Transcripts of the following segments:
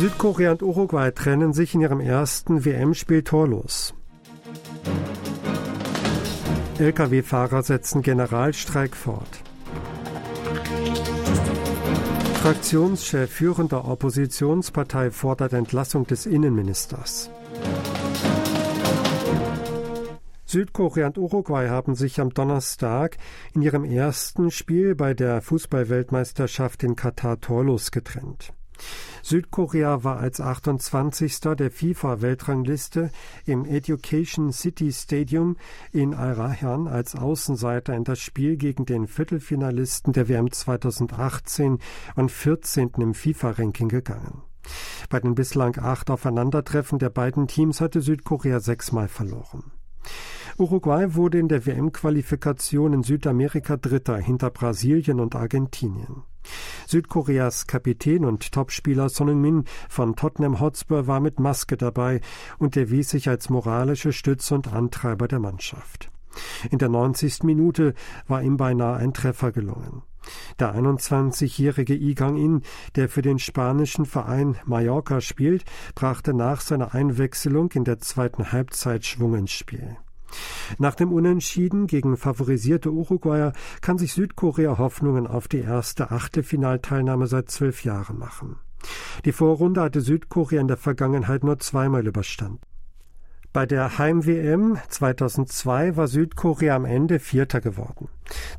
Südkorea und Uruguay trennen sich in ihrem ersten WM-Spiel torlos. Lkw-Fahrer setzen Generalstreik fort. Fraktionschef führender Oppositionspartei fordert Entlassung des Innenministers. Südkorea und Uruguay haben sich am Donnerstag in ihrem ersten Spiel bei der Fußballweltmeisterschaft in Katar torlos getrennt. Südkorea war als 28. der FIFA-Weltrangliste im Education City Stadium in Al-Rayan als Außenseiter in das Spiel gegen den Viertelfinalisten der WM 2018 und 14. im FIFA-Ranking gegangen. Bei den bislang acht Aufeinandertreffen der beiden Teams hatte Südkorea sechsmal verloren. Uruguay wurde in der WM-Qualifikation in Südamerika Dritter hinter Brasilien und Argentinien. Südkoreas Kapitän und Topspieler Son Heung-min von Tottenham Hotspur war mit Maske dabei und erwies sich als moralische Stütze und Antreiber der Mannschaft. In der 90. Minute war ihm beinahe ein Treffer gelungen. Der 21-jährige Yi Gang-in, der für den spanischen Verein Mallorca spielt, brachte nach seiner Einwechslung in der zweiten Halbzeit Schwung ins Spiel. Nach dem Unentschieden gegen favorisierte Uruguayer kann sich Südkorea Hoffnungen auf die erste Achtelfinalteilnahme seit zwölf Jahren machen. Die Vorrunde hatte Südkorea in der Vergangenheit nur zweimal überstanden. Bei der Heim-WM 2002 war Südkorea am Ende Vierter geworden.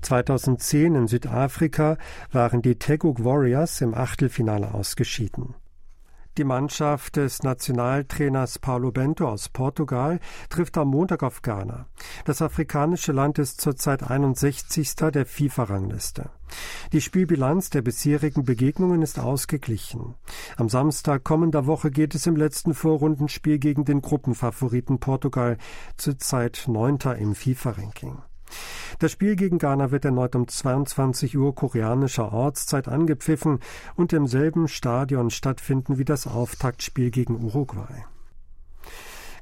2010 in Südafrika waren die Teguk Warriors im Achtelfinale ausgeschieden. Die Mannschaft des Nationaltrainers Paulo Bento aus Portugal trifft am Montag auf Ghana. Das afrikanische Land ist zurzeit 61. der FIFA-Rangliste. Die Spielbilanz der bisherigen Begegnungen ist ausgeglichen. Am Samstag kommender Woche geht es im letzten Vorrundenspiel gegen den Gruppenfavoriten Portugal, zurzeit Neunter im FIFA-Ranking. Das Spiel gegen Ghana wird erneut um 22 Uhr koreanischer Ortszeit angepfiffen und im selben Stadion stattfinden wie das Auftaktspiel gegen Uruguay.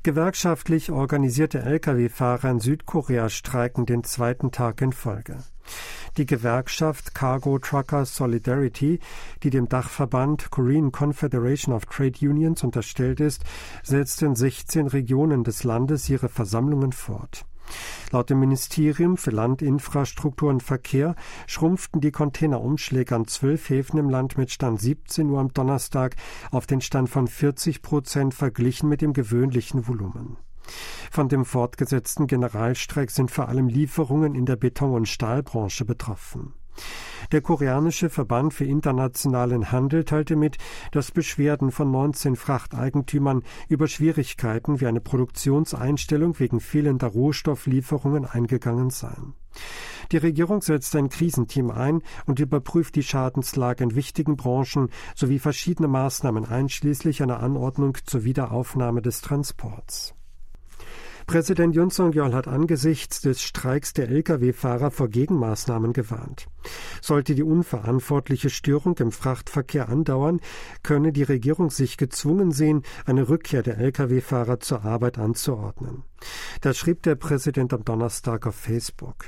Gewerkschaftlich organisierte Lkw-Fahrer in Südkorea streiken den zweiten Tag in Folge. Die Gewerkschaft Cargo Truckers Solidarity, die dem Dachverband Korean Confederation of Trade Unions unterstellt ist, setzt in 16 Regionen des Landes ihre Versammlungen fort. Laut dem Ministerium für Land, Infrastruktur und Verkehr schrumpften die Containerumschläge an zwölf Häfen im Land mit Stand 17 Uhr am Donnerstag auf den Stand von 40 Prozent verglichen mit dem gewöhnlichen Volumen. Von dem fortgesetzten Generalstreik sind vor allem Lieferungen in der Beton- und Stahlbranche betroffen. Der koreanische Verband für internationalen Handel teilte mit, dass Beschwerden von 19 Frachteigentümern über Schwierigkeiten wie eine Produktionseinstellung wegen fehlender Rohstofflieferungen eingegangen seien. Die Regierung setzt ein Krisenteam ein und überprüft die Schadenslage in wichtigen Branchen sowie verschiedene Maßnahmen einschließlich einer Anordnung zur Wiederaufnahme des Transports. Präsident Yun Song-yeol hat angesichts des Streiks der Lkw-Fahrer vor Gegenmaßnahmen gewarnt. Sollte die unverantwortliche Störung im Frachtverkehr andauern, könne die Regierung sich gezwungen sehen, eine Rückkehr der Lkw-Fahrer zur Arbeit anzuordnen. Das schrieb der Präsident am Donnerstag auf Facebook.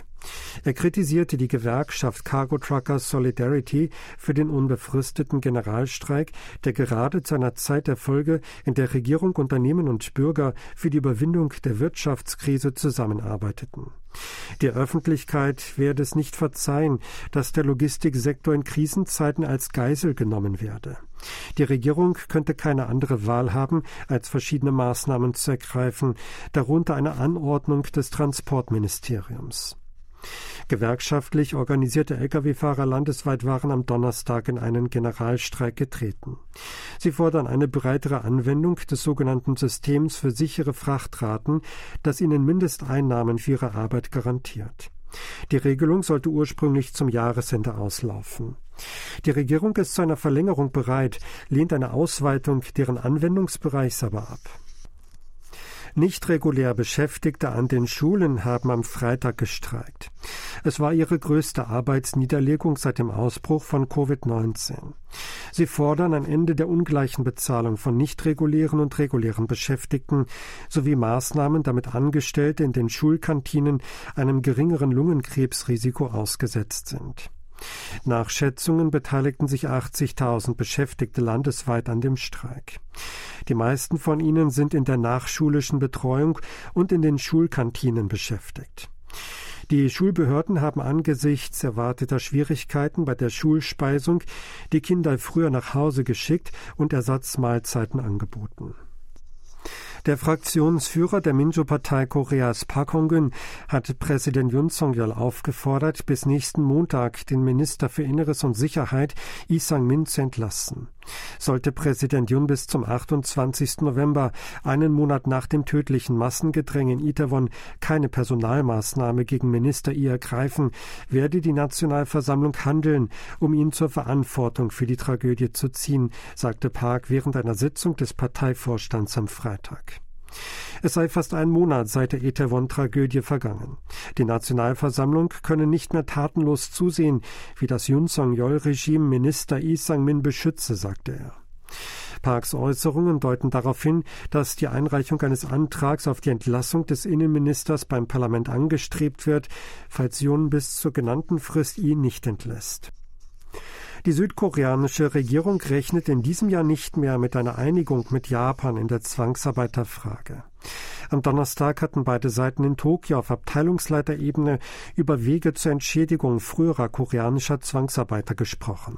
Er kritisierte die Gewerkschaft Cargo Truckers Solidarity für den unbefristeten Generalstreik, der gerade zu einer Zeit der Folge, in der Regierung, Unternehmen und Bürger für die Überwindung der Wirtschaftskrise zusammenarbeiteten. Der Öffentlichkeit werde es nicht verzeihen, dass der Logistiksektor in Krisenzeiten als Geisel genommen werde. Die Regierung könnte keine andere Wahl haben, als verschiedene Maßnahmen zu ergreifen, darunter eine Anordnung des Transportministeriums. Gewerkschaftlich organisierte Lkw-Fahrer landesweit waren am Donnerstag in einen Generalstreik getreten. Sie fordern eine breitere Anwendung des sogenannten Systems für sichere Frachtraten, das ihnen Mindesteinnahmen für ihre Arbeit garantiert. Die Regelung sollte ursprünglich zum Jahresende auslaufen. Die Regierung ist zu einer Verlängerung bereit, lehnt eine Ausweitung deren Anwendungsbereichs aber ab. Nicht regulär Beschäftigte an den Schulen haben am Freitag gestreikt. Es war ihre größte Arbeitsniederlegung seit dem Ausbruch von Covid-19. Sie fordern ein Ende der ungleichen Bezahlung von nicht regulären und regulären Beschäftigten sowie Maßnahmen, damit Angestellte in den Schulkantinen einem geringeren Lungenkrebsrisiko ausgesetzt sind. Nach Schätzungen beteiligten sich 80.000 Beschäftigte landesweit an dem Streik. Die meisten von ihnen sind in der nachschulischen Betreuung und in den Schulkantinen beschäftigt. Die Schulbehörden haben angesichts erwarteter Schwierigkeiten bei der Schulspeisung die Kinder früher nach Hause geschickt und Ersatzmahlzeiten angeboten. Der Fraktionsführer der Minjo-Partei Koreas Park Hong-gun hat Präsident Yun Song-yeol aufgefordert, bis nächsten Montag den Minister für Inneres und Sicherheit Lee Sang-min zu entlassen. Sollte Präsident Yun bis zum 28. November, einen Monat nach dem tödlichen Massengedränge in Itaewon, keine Personalmaßnahme gegen Minister Lee ergreifen, werde die Nationalversammlung handeln, um ihn zur Verantwortung für die Tragödie zu ziehen, sagte Park während einer Sitzung des Parteivorstands am Freitag. Es sei fast ein Monat seit der Itaewon-Tragödie vergangen. Die Nationalversammlung könne nicht mehr tatenlos zusehen, wie das Yun Song-Yeol-Regime Minister Lee Sang-min beschütze, sagte er. Parks Äußerungen deuten darauf hin, dass die Einreichung eines Antrags auf die Entlassung des Innenministers beim Parlament angestrebt wird, falls Yun bis zur genannten Frist ihn nicht entlässt. Die südkoreanische Regierung rechnet in diesem Jahr nicht mehr mit einer Einigung mit Japan in der Zwangsarbeiterfrage. Am Donnerstag hatten beide Seiten in Tokio auf Abteilungsleiterebene über Wege zur Entschädigung früherer koreanischer Zwangsarbeiter gesprochen.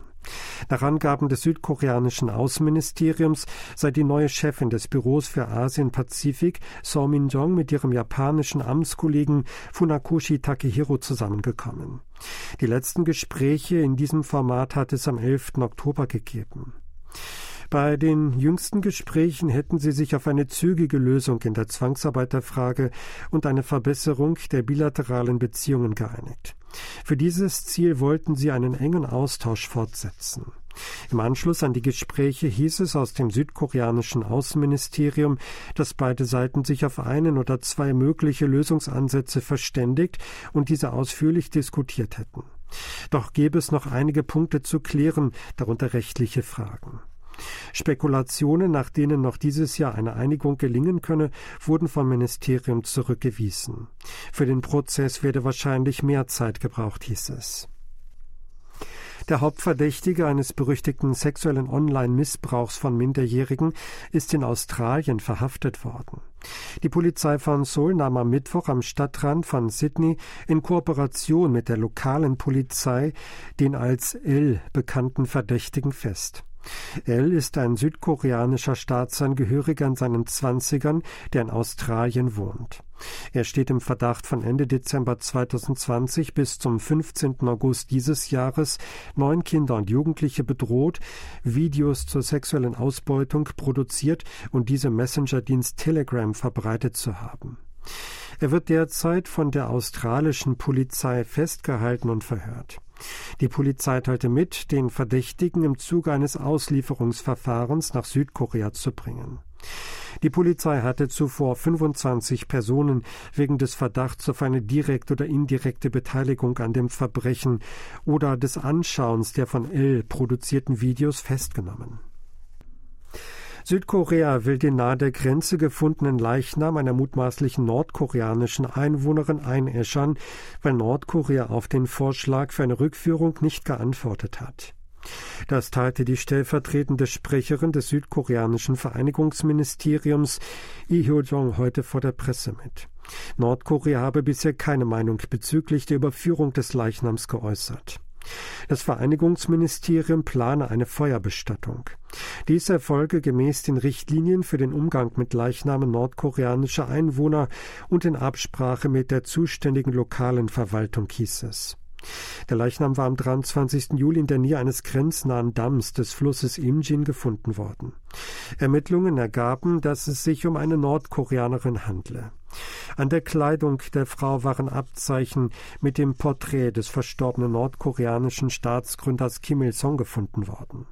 Nach Angaben des südkoreanischen Außenministeriums sei die neue Chefin des Büros für Asien-Pazifik, So Min-jong, mit ihrem japanischen Amtskollegen Funakoshi Takehiro zusammengekommen. Die letzten Gespräche in diesem Format hat es am 11. Oktober gegeben. Bei den jüngsten Gesprächen hätten sie sich auf eine zügige Lösung in der Zwangsarbeiterfrage und eine Verbesserung der bilateralen Beziehungen geeinigt. Für dieses Ziel wollten sie einen engen Austausch fortsetzen. Im Anschluss an die Gespräche hieß es aus dem südkoreanischen Außenministerium, dass beide Seiten sich auf einen oder zwei mögliche Lösungsansätze verständigt und diese ausführlich diskutiert hätten. Doch gäbe es noch einige Punkte zu klären, darunter rechtliche Fragen. Spekulationen, nach denen noch dieses Jahr eine Einigung gelingen könne, wurden vom Ministerium zurückgewiesen. Für den Prozess werde wahrscheinlich mehr Zeit gebraucht, hieß es. Der Hauptverdächtige eines berüchtigten sexuellen Online-Missbrauchs von Minderjährigen ist in Australien verhaftet worden. Die Polizei von Seoul nahm am Mittwoch am Stadtrand von Sydney in Kooperation mit der lokalen Polizei den als L bekannten Verdächtigen fest. El ist ein südkoreanischer Staatsangehöriger in seinen Zwanzigern, der in Australien wohnt. Er steht im Verdacht, von Ende Dezember 2020 bis zum 15. August dieses Jahres neun Kinder und Jugendliche bedroht, Videos zur sexuellen Ausbeutung produziert und diese Messenger-Dienst Telegram verbreitet zu haben. Er wird derzeit von der australischen Polizei festgehalten und verhört. Die Polizei teilte mit, den Verdächtigen im Zuge eines Auslieferungsverfahrens nach Südkorea zu bringen. Die Polizei hatte zuvor 25 Personen wegen des Verdachts auf eine direkte oder indirekte Beteiligung an dem Verbrechen oder des Anschauens der von L produzierten Videos festgenommen. Südkorea will den nahe der Grenze gefundenen Leichnam einer mutmaßlichen nordkoreanischen Einwohnerin einäschern, weil Nordkorea auf den Vorschlag für eine Rückführung nicht geantwortet hat. Das teilte die stellvertretende Sprecherin des südkoreanischen Vereinigungsministeriums Lee Hyo-jong heute vor der Presse mit. Nordkorea habe bisher keine Meinung bezüglich der Überführung des Leichnams geäußert. Das Vereinigungsministerium plane eine Feuerbestattung. Dies erfolge gemäß den Richtlinien für den Umgang mit Leichnamen nordkoreanischer Einwohner und in Absprache mit der zuständigen lokalen Verwaltung hieß es. Der Leichnam war am 23. Juli in der Nähe eines grenznahen Damms des Flusses Imjin gefunden worden. Ermittlungen ergaben, dass es sich um eine Nordkoreanerin handle. An der Kleidung der Frau waren Abzeichen mit dem Porträt des verstorbenen nordkoreanischen Staatsgründers Kim Il-sung gefunden worden.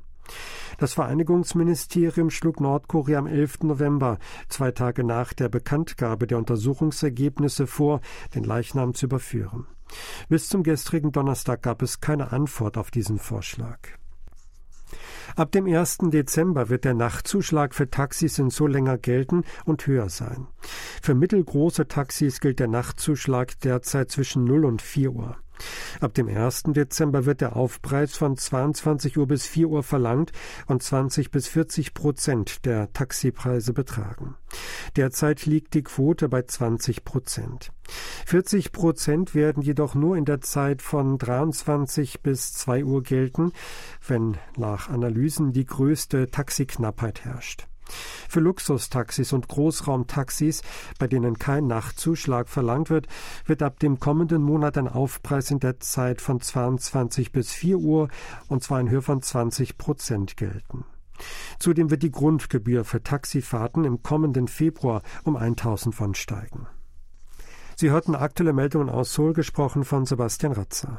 Das Vereinigungsministerium schlug Nordkorea am 11. November, zwei Tage nach der Bekanntgabe der Untersuchungsergebnisse vor, den Leichnam zu überführen. Bis zum gestrigen Donnerstag gab es keine Antwort auf diesen Vorschlag. Ab dem 1. Dezember wird der Nachtzuschlag für Taxis in so länger gelten und höher sein. Für mittelgroße Taxis gilt der Nachtzuschlag derzeit zwischen 0 und 4 Uhr. Ab dem 1. Dezember wird der Aufpreis von 22 Uhr bis 4 Uhr verlangt und 20 bis 40 Prozent der Taxipreise betragen. Derzeit liegt die Quote bei 20 Prozent. 40 Prozent werden jedoch nur in der Zeit von 23 bis 2 Uhr gelten, wenn nach Analysen die größte Taxiknappheit herrscht. Für Luxustaxis und Großraumtaxis, bei denen kein Nachtzuschlag verlangt wird, wird ab dem kommenden Monat ein Aufpreis in der Zeit von 22 bis 4 Uhr und zwar in Höhe von 20 Prozent gelten. Zudem wird die Grundgebühr für Taxifahrten im kommenden Februar um 1000 Pfund steigen. Sie hörten aktuelle Meldungen aus Seoul, gesprochen von Sebastian Ratzer.